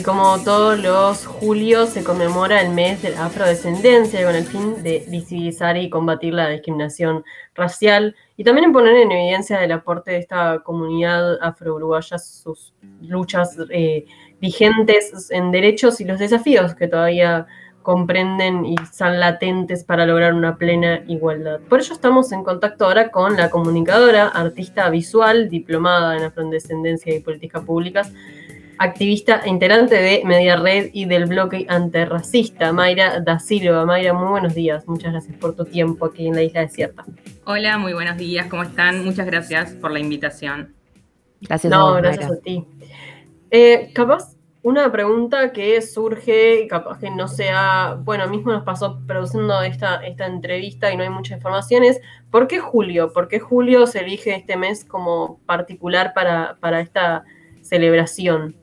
y como todos los julios se conmemora el mes de la afrodescendencia con el fin de visibilizar y combatir la discriminación racial y también en poner en evidencia el aporte de esta comunidad afro-uruguaya, sus luchas eh, vigentes en derechos y los desafíos que todavía comprenden y son latentes para lograr una plena igualdad. Por ello estamos en contacto ahora con la comunicadora, artista visual, diplomada en afrodescendencia y políticas públicas, activista e integrante de Media Red y del bloque antirracista, Mayra da Silva. Mayra, muy buenos días. Muchas gracias por tu tiempo aquí en la Isla Desierta. Hola, muy buenos días. ¿Cómo están? Muchas gracias por la invitación. Gracias no, gracias a ti. Eh, capaz una pregunta que surge, capaz que no sea, bueno, mismo nos pasó produciendo esta, esta entrevista y no hay muchas informaciones, ¿por qué julio? ¿Por qué julio se elige este mes como particular para, esta celebración?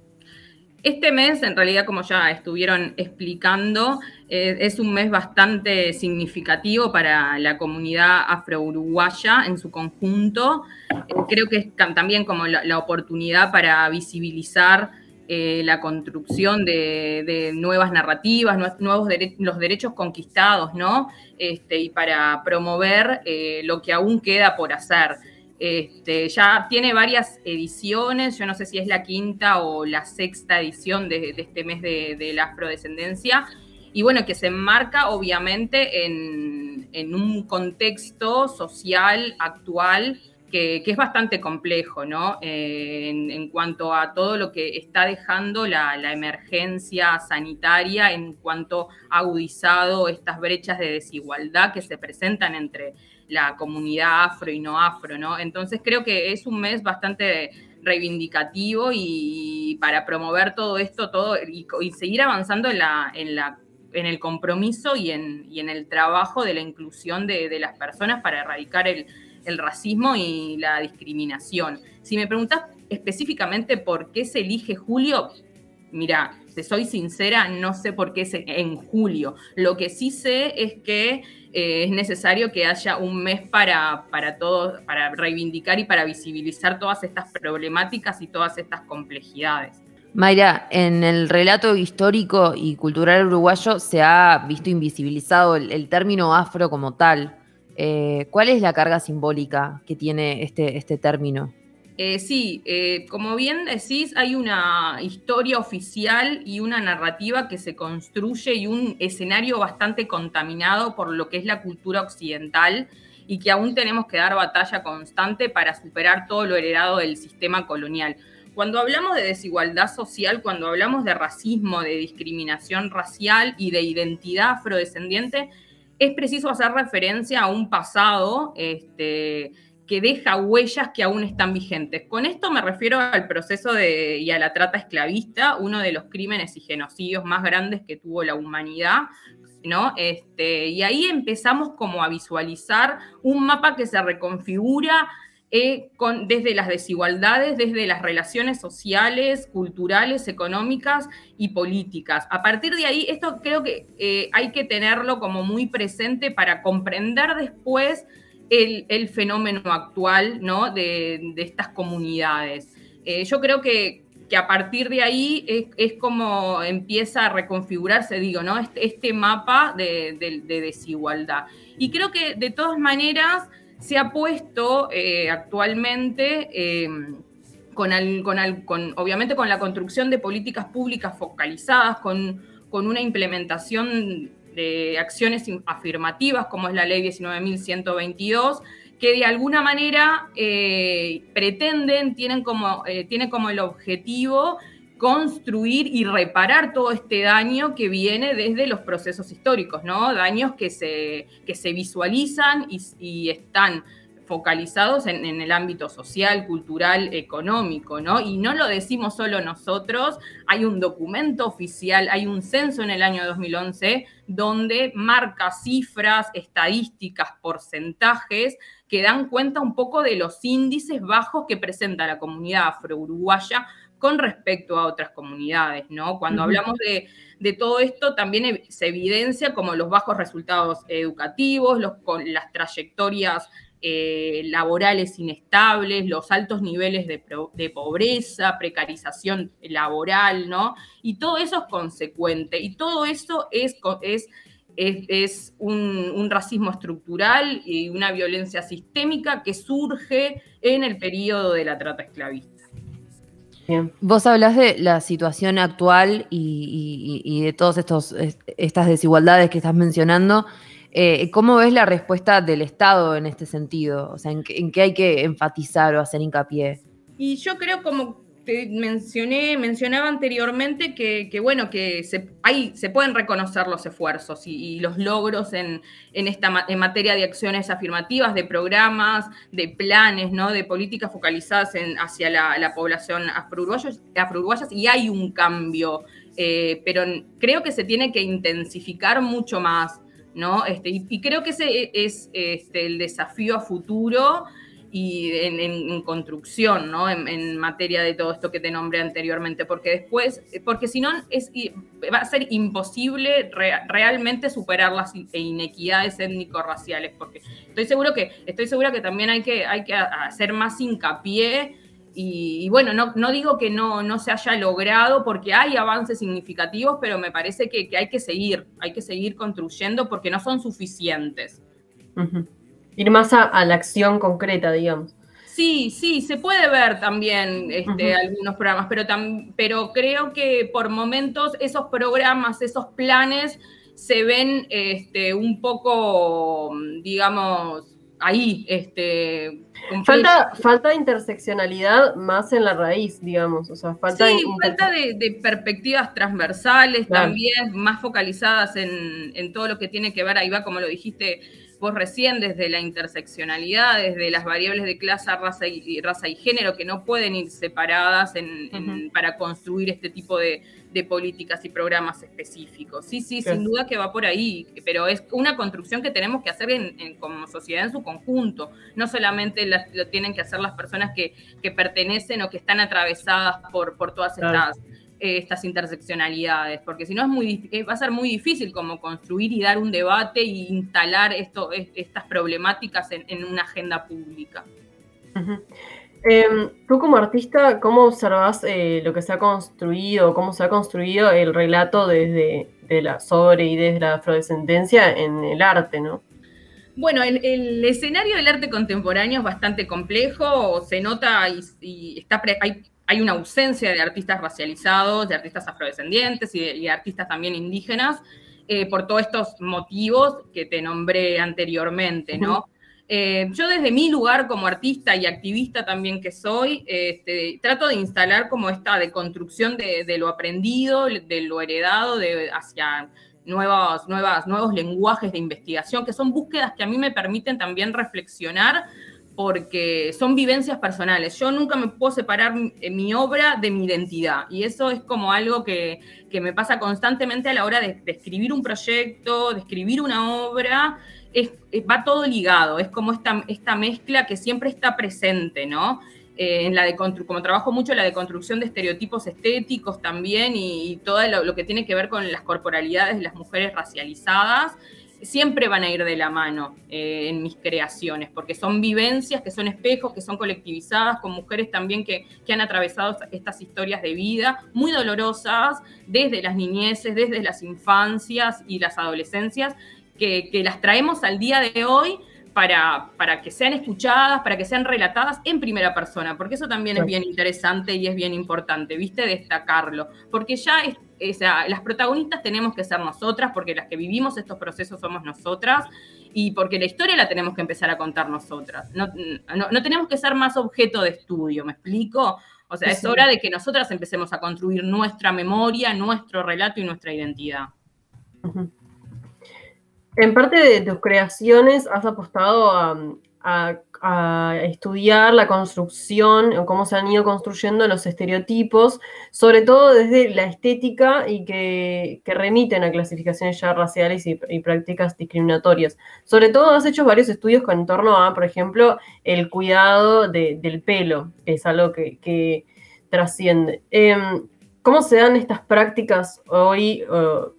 Este mes, en realidad, como ya estuvieron explicando, eh, es un mes bastante significativo para la comunidad afro-uruguaya en su conjunto. Eh, creo que es también como la oportunidad para visibilizar eh, la construcción de, nuevas narrativas, nuevos los derechos conquistados, ¿no? Este, y para promover lo que aún queda por hacer. Este, ya tiene varias ediciones, yo no sé si es la quinta o la sexta edición de, este mes de, la afrodescendencia, y bueno, que se enmarca obviamente en, en un contexto social actual que, es bastante complejo, ¿no? Eh, en, cuanto a todo lo que está dejando la, emergencia sanitaria, en cuanto ha agudizado estas brechas de desigualdad que se presentan entre la comunidad afro y no afro, ¿no? Entonces creo que es un mes bastante reivindicativo y, para promover todo esto, todo y, seguir avanzando en la, en la en el compromiso y en, en el trabajo de la inclusión de las personas para erradicar el, el racismo y la discriminación. Si me preguntas específicamente por qué se elige julio, mira, soy sincera, no sé por qué es en julio. Lo que sí sé es que eh, es necesario que haya un mes para, para todos, para reivindicar y para visibilizar todas estas problemáticas y todas estas complejidades. Mayra, en el relato histórico y cultural uruguayo se ha visto invisibilizado el término afro como tal. Eh, ¿Cuál es la carga simbólica que tiene este, este término? Eh, sí, eh, como bien decís, hay una historia oficial y una narrativa que se construye y un escenario bastante contaminado por lo que es la cultura occidental y que aún tenemos que dar batalla constante para superar todo lo heredado del sistema colonial. Cuando hablamos de desigualdad social, cuando hablamos de racismo, de discriminación racial y de identidad afrodescendiente, es preciso hacer referencia a un pasado este, que deja huellas que aún están vigentes. Con esto me refiero al proceso de, y a la trata esclavista, uno de los crímenes y genocidios más grandes que tuvo la humanidad, ¿no? Este, y ahí empezamos como a visualizar un mapa que se reconfigura eh, con, desde las desigualdades, desde las relaciones sociales, culturales, económicas y políticas. A partir de ahí, esto creo que eh, hay que tenerlo como muy presente para comprender después el, fenómeno actual ¿no? de, estas comunidades. Eh, yo creo que, a partir de ahí es, como empieza a reconfigurarse, digo, ¿no? este, este mapa de, de desigualdad. Y creo que de todas maneras se ha puesto eh, actualmente, eh, con, obviamente con la construcción de políticas públicas focalizadas, con, una implementación de acciones afirmativas, como es la ley 19.122, que de alguna manera eh, pretenden, tienen como, tiene como el objetivo construir y reparar todo este daño que viene desde los procesos históricos, ¿no? Daños que se, que se visualizan y, están focalizados en, el ámbito social, cultural, económico, ¿no? Y no lo decimos solo nosotros, hay un documento oficial, hay un censo en el año 2011 donde marca cifras, estadísticas, porcentajes que dan cuenta un poco de los índices bajos que presenta la comunidad afro-uruguaya con respecto a otras comunidades, ¿no? Cuando hablamos de, todo esto, también se evidencia como los bajos resultados educativos, los, con las trayectorias eh, laborales inestables, los altos niveles de, pobreza, precarización laboral, ¿no? Y todo eso es consecuente, y todo eso es, es, es, un, un, racismo estructural y una violencia sistémica que surge en el periodo de la trata esclavista. Vos hablas de la situación actual y, de todas estas desigualdades que estás mencionando. Eh, ¿Cómo ves la respuesta del Estado en este sentido? O sea, ¿en, qué hay que enfatizar o hacer hincapié? Y yo creo como mencioné, mencionaba anteriormente que, bueno, que se, se pueden reconocer los esfuerzos y, los logros en, esta, en materia de acciones afirmativas, de programas, de planes, ¿no? de políticas focalizadas hacia la, población afro-uruguayas y hay un cambio, eh, pero creo que se tiene que intensificar mucho más. ¿No? Este, y, creo que ese es este, el desafío a futuro y en, construcción, ¿no? En, materia de todo esto que te nombré anteriormente, porque después, porque si no, va a ser imposible realmente superar las inequidades étnico-raciales, porque estoy seguro que, estoy segura que también hay que, hay que hacer más hincapié y, bueno, no, no, digo que no, no se haya logrado porque hay avances significativos, pero me parece que, hay que seguir, hay que seguir construyendo porque no son suficientes ir más a, la acción concreta, digamos. Sí, sí, se puede ver también este, algunos programas, pero, pero creo que por momentos esos programas, esos planes se ven este, un poco, digamos, ahí. Este, falta, falta interseccionalidad más en la raíz, digamos. O sea, falta, sí, falta de, perspectivas transversales también, más focalizadas en, en, todo lo que tiene que ver, ahí va como lo dijiste, vos recién desde la interseccionalidad, desde las variables de clase, raza y, raza y género que no pueden ir separadas para construir este tipo de, políticas y programas específicos. Sí, sí, sin duda que va por ahí, pero es una construcción que tenemos que hacer en, como sociedad en su conjunto. No solamente lo tienen que hacer las personas que, pertenecen o que están atravesadas por, por todas estas estas interseccionalidades, porque si no es muy, va a ser muy difícil como construir y dar un debate e instalar esto, estas problemáticas en, una agenda pública. Em, tú como artista, ¿cómo observas eh, lo que se ha construido, cómo se ha construido el relato desde de la sobre y desde la afrodescendencia en el arte, no? Bueno, el, escenario del arte contemporáneo es bastante complejo, se nota y, y está hay hay una ausencia de artistas racializados, de artistas afrodescendientes y de, artistas también indígenas, eh, por todos estos motivos que te nombré anteriormente, ¿no? Eh, yo desde mi lugar como artista y activista también que soy, este, trato de instalar como esta deconstrucción de, de lo aprendido, de lo heredado, de, hacia nuevos, nuevas, nuevos lenguajes de investigación, que son búsquedas que a mí me permiten también reflexionar porque son vivencias personales. Yo nunca me puedo separar mi obra de mi identidad y eso es como algo que, me pasa constantemente a la hora de, escribir un proyecto, de escribir una obra. Es, va todo ligado, es como esta, esta mezcla que siempre está presente, ¿no? Eh, en la de como trabajo mucho en la deconstrucción de estereotipos estéticos también y, todo lo, que tiene que ver con las corporalidades de las mujeres racializadas, siempre van a ir de la mano eh, en mis creaciones, porque son vivencias que son espejos, que son colectivizadas, con mujeres también que, han atravesado estas historias de vida muy dolorosas, desde las niñeces, desde las infancias y las adolescencias, que, las traemos al día de hoy para, para, que sean escuchadas, para que sean relatadas en primera persona, porque eso también es bien interesante y es bien importante, ¿viste? Destacarlo, porque ya es, o sea, las protagonistas tenemos que ser nosotras, porque las que vivimos estos procesos somos nosotras, y porque la historia la tenemos que empezar a contar nosotras. No, tenemos que ser más objeto de estudio, ¿me explico? O sea, es hora de que nosotras empecemos a construir nuestra memoria, nuestro relato y nuestra identidad. En parte de tus creaciones has apostado a a estudiar la construcción o cómo se han ido construyendo los estereotipos, sobre todo desde la estética y que, remiten a clasificaciones ya raciales y, prácticas discriminatorias. Sobre todo has hecho varios estudios con torno a, por ejemplo, el cuidado del pelo, que es algo que, trasciende. Em, ¿Cómo se dan estas prácticas hoy?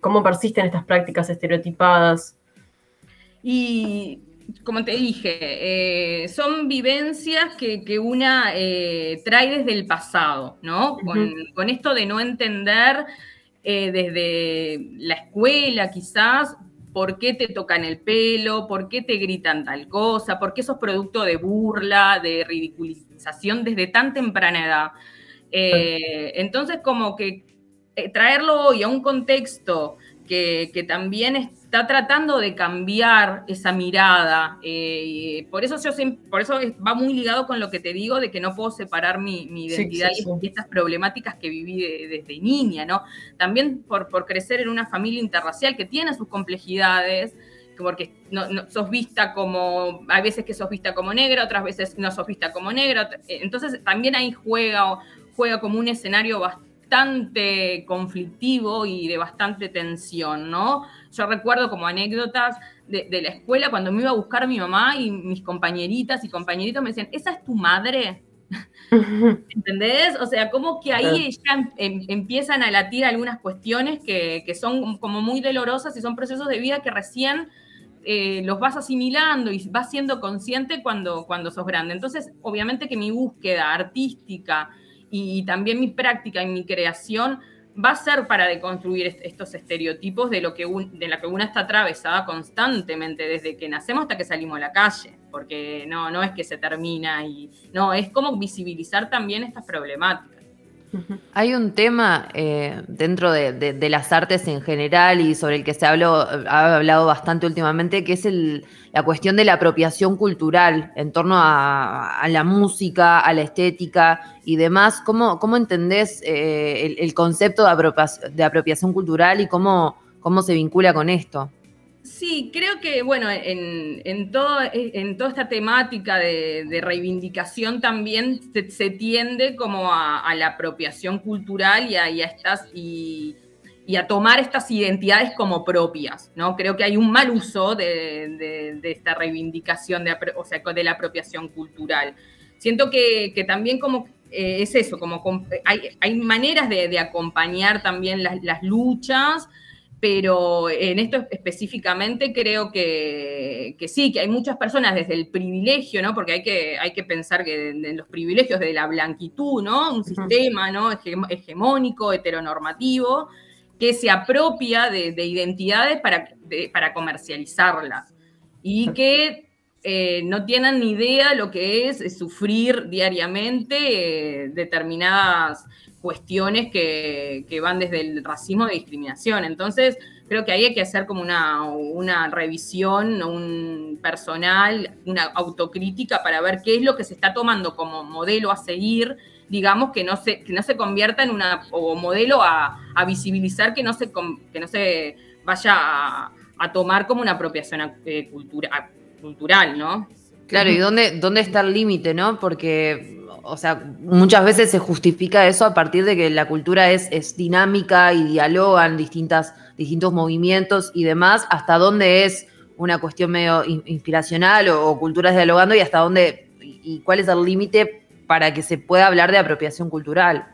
¿Cómo persisten estas prácticas estereotipadas? Y como te dije, eh, son vivencias que, una eh, trae desde el pasado, ¿no? con, esto de no entender desde la escuela quizás por qué te tocan el pelo, por qué te gritan tal cosa, por qué sos producto de burla, de ridiculización desde tan temprana edad. entonces, como que traerlo hoy a un contexto que, que también es está tratando de cambiar esa mirada. Eh, por, eso yo por eso va muy ligado con lo que te digo de que no puedo separar mi, identidad y estas problemáticas que viví desde niña, ¿no? También por, por crecer en una familia interracial que tiene sus complejidades, porque no, sos vista como, hay veces que sos vista como negra, otras veces no sos vista como negra, entonces también ahí juega, juega como un escenario bastante bastante conflictivo y de bastante tensión, ¿no? Yo recuerdo como anécdotas de, la escuela cuando me iba a buscar mi mamá y mis compañeritas y compañeritos me decían, ¿esa es tu madre? ¿Entendés? O sea, como que ahí ya em, em, empiezan a latir algunas cuestiones que, son como muy dolorosas y son procesos de vida que recién eh, los vas asimilando y vas siendo consciente cuando, cuando sos grande. Entonces, obviamente que mi búsqueda artística y también mi práctica y mi creación va a ser para deconstruir estos estereotipos de lo que de la que una está atravesada constantemente desde que nacemos hasta que salimos a la calle, porque no, no es que se termina y no, es como visibilizar también estas problemáticas. Hay un tema eh, dentro de, las artes en general y sobre el que se habló, ha hablado bastante últimamente, que es la cuestión de la apropiación cultural en torno a, la música, a la estética y demás. ¿Cómo, cómo entendés eh, el, concepto de apropiación, cultural y cómo se vincula con esto? Sí, creo que, bueno, en, todo, en toda esta temática de, reivindicación también se, tiende como a, la apropiación cultural y a, estas, y, a tomar estas identidades como propias, ¿no? Creo que hay un mal uso de, esta reivindicación, de, o sea, de la apropiación cultural. Siento que, también como eh, es eso, como hay, maneras de, acompañar también las luchas, pero en esto específicamente creo que, sí, que hay muchas personas desde el privilegio, ¿no? Porque hay que, hay que pensar que en los privilegios de la blanquitud, ¿no? Un sistema ¿no? hegemónico, heteronormativo, que se apropia de, identidades para, para comercializarlas y que eh, no tienen ni idea lo que es, sufrir diariamente eh, determinadas cuestiones que, van desde el racismo de discriminación. Entonces, creo que ahí hay que hacer como una, una revisión, un personal, una autocrítica para ver qué es lo que se está tomando como modelo a seguir, digamos, que no se, que no se convierta en una, o modelo a, visibilizar que no se, que no se vaya a, tomar como una apropiación eh, cultural, ¿no? Claro, ¿y dónde, dónde está el límite, no? Porque o sea, muchas veces se justifica eso a partir de que la cultura es, es dinámica y dialogan distintas, distintos movimientos y demás, hasta dónde es una cuestión medio inspiracional o, culturas dialogando y hasta dónde y, cuál es el límite para que se pueda hablar de apropiación cultural.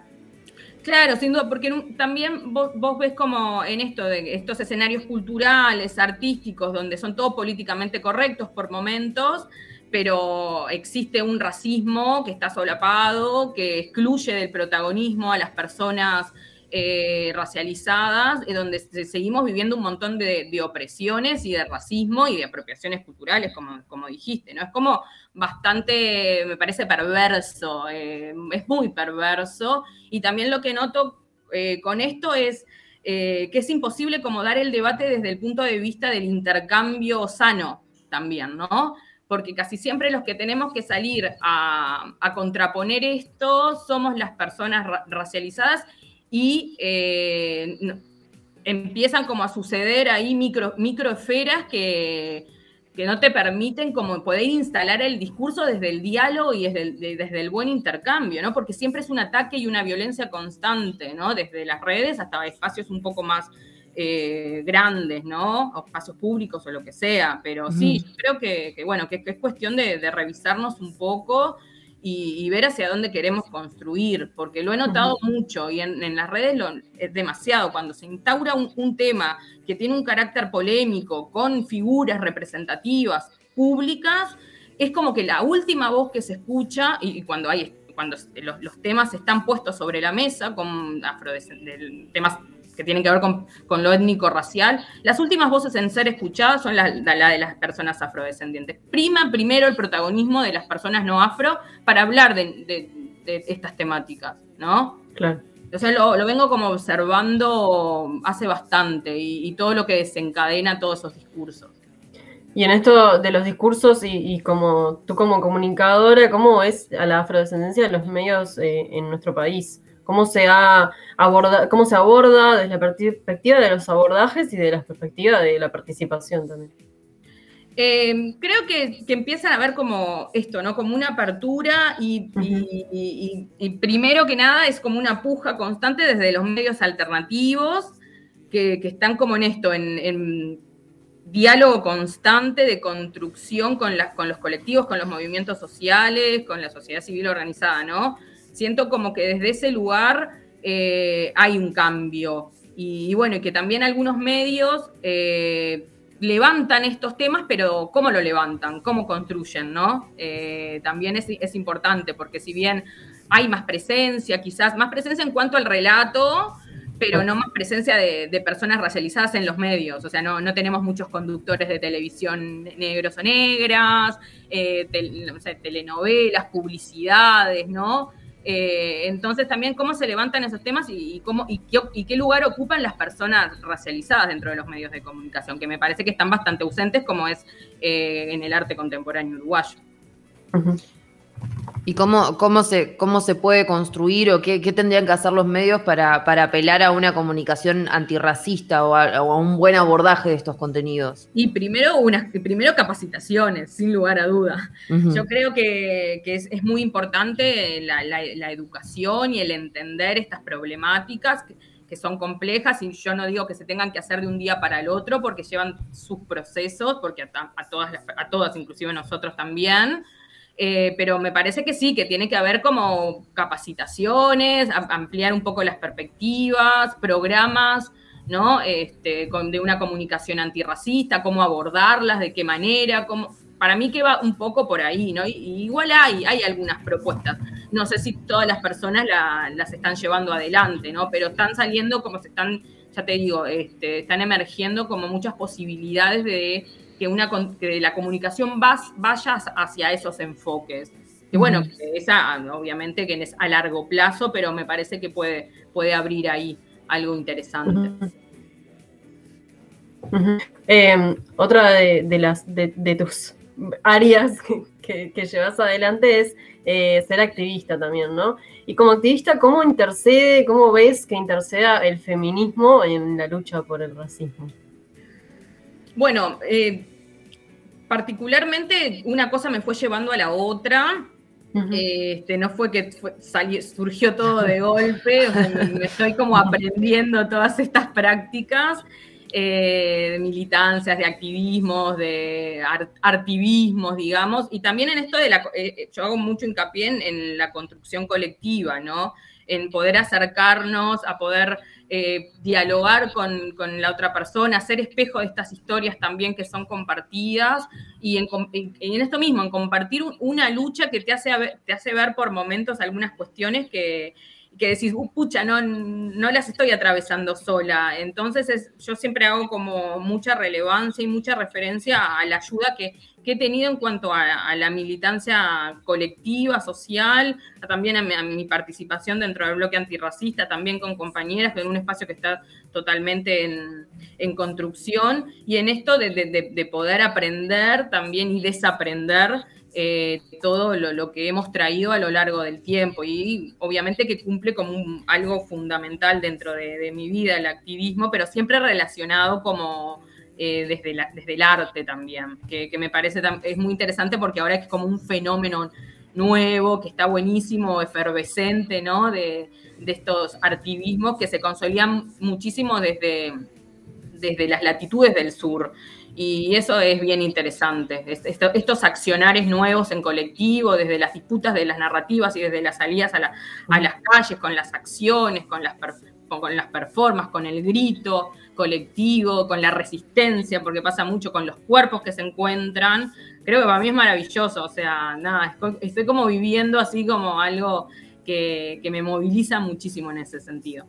Claro, sin duda, porque también vos, vos, ves como en esto de estos escenarios culturales, artísticos, donde son todos políticamente correctos por momentos, pero existe un racismo que está solapado, que excluye del protagonismo a las personas eh, racializadas, donde seguimos viviendo un montón de, opresiones y de racismo y de apropiaciones culturales, como, como dijiste, ¿no? Es como bastante, me parece perverso, eh, es muy perverso, y también lo que noto eh, con esto es que es imposible como dar el debate desde el punto de vista del intercambio sano también, ¿no? Porque casi siempre los que tenemos que salir a, contraponer esto somos las personas racializadas y eh, empiezan como a suceder ahí micro, microesferas que, que no te permiten como poder instalar el discurso desde el diálogo y desde el, desde el, buen intercambio, ¿no? Porque siempre es un ataque y una violencia constante, ¿no? Desde las redes hasta espacios un poco más eh, grandes, ¿no? O espacios públicos o lo que sea, pero sí, yo creo que, bueno, que, es cuestión de, revisarnos un poco y, ver hacia dónde queremos construir, porque lo he notado mucho y en, las redes lo, es demasiado, cuando se instaura un, tema que tiene un carácter polémico, con figuras representativas, públicas, es como que la última voz que se escucha, y cuando hay cuando los, temas están puestos sobre la mesa, con temas que tienen que ver con, lo étnico-racial, las últimas voces en ser escuchadas son la, de las personas afrodescendientes. Prima primero el protagonismo de las personas no afro para hablar de, estas temáticas, ¿no? Claro. O sea, lo, vengo como observando hace bastante y todo lo que desencadena todos esos discursos. Y en esto de los discursos y, como tú como comunicadora, ¿cómo es a la afrodescendencia de los medios eh, en nuestro país? ¿Cómo se, ha aborda, ¿Cómo se aborda desde la perspectiva de los abordajes y de la perspectiva de la participación también? Em, creo que, empiezan a ver como esto, ¿no? Como una apertura y, primero que nada es como una puja constante desde los medios alternativos que, están como en esto, en diálogo constante de construcción con, con los colectivos, con los movimientos sociales, con la sociedad civil organizada, ¿no? Siento como que desde ese lugar eh, hay un cambio. Y, bueno, y que también algunos medios eh, levantan estos temas, pero ¿cómo lo levantan? ¿Cómo construyen? ¿no? Eh, también es, es importante, porque si bien hay más presencia, quizás más presencia en cuanto al relato, pero no más presencia de, personas racializadas en los medios. O sea, no, no, tenemos muchos conductores de televisión negros o negras, eh, telenovelas, publicidades, ¿no? Eh, entonces también cómo se levantan esos temas y, cómo, y, qué, lugar ocupan las personas racializadas dentro de los medios de comunicación, que me parece que están bastante ausentes como es eh, en el arte contemporáneo uruguayo. ¿Y cómo, cómo, se, cómo se puede construir o qué, tendrían que hacer los medios para, apelar a una comunicación antirracista o a, un buen abordaje de estos contenidos? Y primero, unas, primero capacitaciones, sin lugar a duda. Yo creo que, es, muy importante la, educación y el entender estas problemáticas. Que, son complejas y yo no digo que se tengan que hacer de un día para el otro porque llevan sus procesos, porque a, todas, a todas, inclusive nosotros también, eh, pero me parece que sí, que tiene que haber como capacitaciones, ampliar un poco las perspectivas, programas, ¿no? Este, de una comunicación antirracista, cómo abordarlas, de qué manera, cómo... Para mí que va un poco por ahí, ¿no? igual hay, hay algunas propuestas. No sé si todas las personas las están llevando adelante, ¿no? Pero están saliendo como se están, ya te digo, este, están emergiendo como muchas posibilidades de que, una, la comunicación vaya hacia esos enfoques. Que bueno, esa obviamente que es a largo plazo, pero me parece que puede, puede abrir ahí algo interesante. Em, otra de, las de, tus áreas que, llevas adelante es eh, ser activista también, ¿no? Y como activista, ¿cómo intercede, cómo ves que interceda el feminismo en la lucha por el racismo? Bueno, eh, particularmente una cosa me fue llevando a la otra. este, no fue que surgió todo de golpe, me estoy como aprendiendo todas estas prácticas eh, de militancias, de activismos, de artivismos, digamos, y también en esto de la, eh, yo hago mucho hincapié en la construcción colectiva, ¿no? En poder acercarnos, a poder eh, dialogar con, la otra persona, hacer espejo de estas historias también que son compartidas y en, esto mismo, en compartir una lucha que te hace, te hace ver por momentos algunas cuestiones que, que decís, uh, pucha, no, no las estoy atravesando sola. Entonces yo siempre hago como mucha relevancia y mucha referencia a la ayuda que, he tenido en cuanto a, la militancia colectiva, social, también a mi, participación dentro del bloque antirracista, también con compañeras, en un espacio que está totalmente en, construcción, y en esto de poder aprender también y desaprender eh, todo lo, que hemos traído a lo largo del tiempo y obviamente que cumple como algo fundamental dentro de, mi vida el activismo, pero siempre relacionado como eh, desde, desde el arte también, que, me parece es muy interesante porque ahora es como un fenómeno nuevo, que está buenísimo, efervescente, ¿no? De, estos activismos que se consolidan muchísimo desde, desde las latitudes del sur. Y eso es bien interesante. estos accionares nuevos en colectivo, desde las disputas de las narrativas y desde las salidas a, las calles, con las acciones, con, las, con las performances, con el grito colectivo, con la resistencia, porque pasa mucho con los cuerpos que se encuentran. Creo que para mí es maravilloso, o sea, nada, estoy como viviendo así como algo que, me moviliza muchísimo en ese sentido.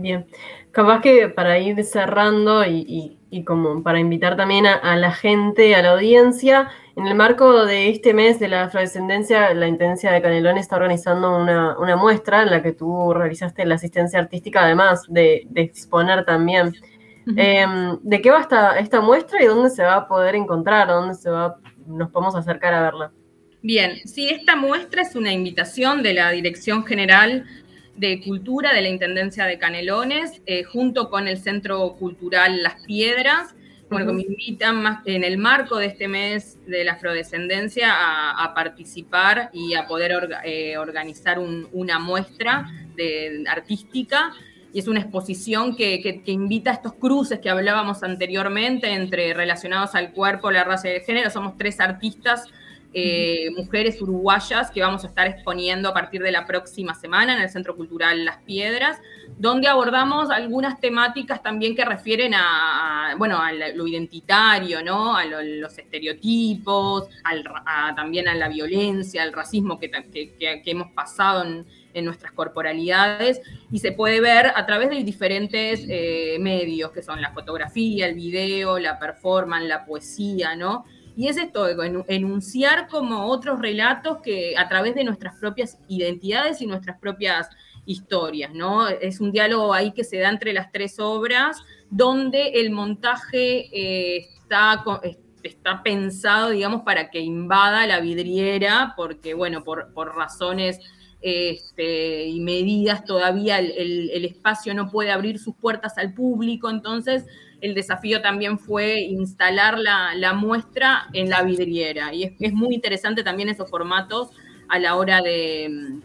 Bien, capaz que para ir cerrando y, como para invitar también a, la gente, a la audiencia, en el marco de este mes de la afrodescendencia, la Intendencia de Canelón está organizando una, muestra en la que tú realizaste la asistencia artística, además de, exponer también. Em, ¿De qué va esta, esta muestra y dónde se va a poder encontrar? ¿Dónde se va, nos podemos acercar a verla? Bien, sí, esta muestra es una invitación de la Dirección General de Cultura de la Intendencia de Canelones, eh, junto con el Centro Cultural Las Piedras, bueno, me invitan más en el marco de este mes de la afrodescendencia a, participar y a poder eh, organizar una muestra de, artística. Y es una exposición que, invita a estos cruces que hablábamos anteriormente entre relacionados al cuerpo, la raza y el género. Somos tres artistas eh, mujeres uruguayas que vamos a estar exponiendo a partir de la próxima semana en el Centro Cultural Las Piedras, donde abordamos algunas temáticas también que refieren a, bueno, a lo identitario, ¿no? A los estereotipos, también a la violencia, al racismo que, hemos pasado en, nuestras corporalidades y se puede ver a través de diferentes eh, medios que son la fotografía, el video, la performance, la poesía, ¿no? Y es esto, enunciar como otros relatos que a través de nuestras propias identidades y nuestras propias historias, ¿no? Es un diálogo ahí que se da entre las tres obras, donde el montaje eh, está, está pensado, digamos, para que invada la vidriera, porque, bueno, por, razones este, y medidas todavía el, espacio no puede abrir sus puertas al público, entonces el desafío también fue instalar la, muestra en la vidriera. Y es, muy interesante también esos formatos a la hora de,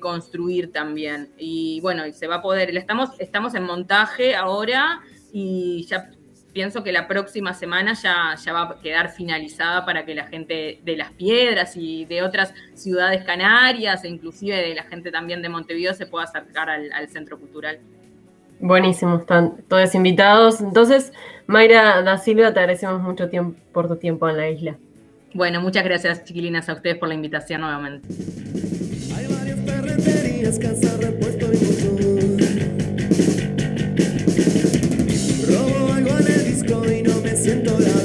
construir también. Y bueno, se va a poder, estamos, estamos en montaje ahora y ya pienso que la próxima semana ya, ya va a quedar finalizada para que la gente de Las Piedras y de otras ciudades canarias, e inclusive de la gente también de Montevideo, se pueda acercar al Centro Cultural. Buenísimo, están todos invitados. Entonces, Mayra da Silva, te agradecemos mucho tiempo, por tu tiempo en la isla. Bueno, muchas gracias, chiquilinas, a ustedes por la invitación nuevamente. Hay varias ferreterías, casa, repuesto y motor. Robo algo en el disco y no me siento la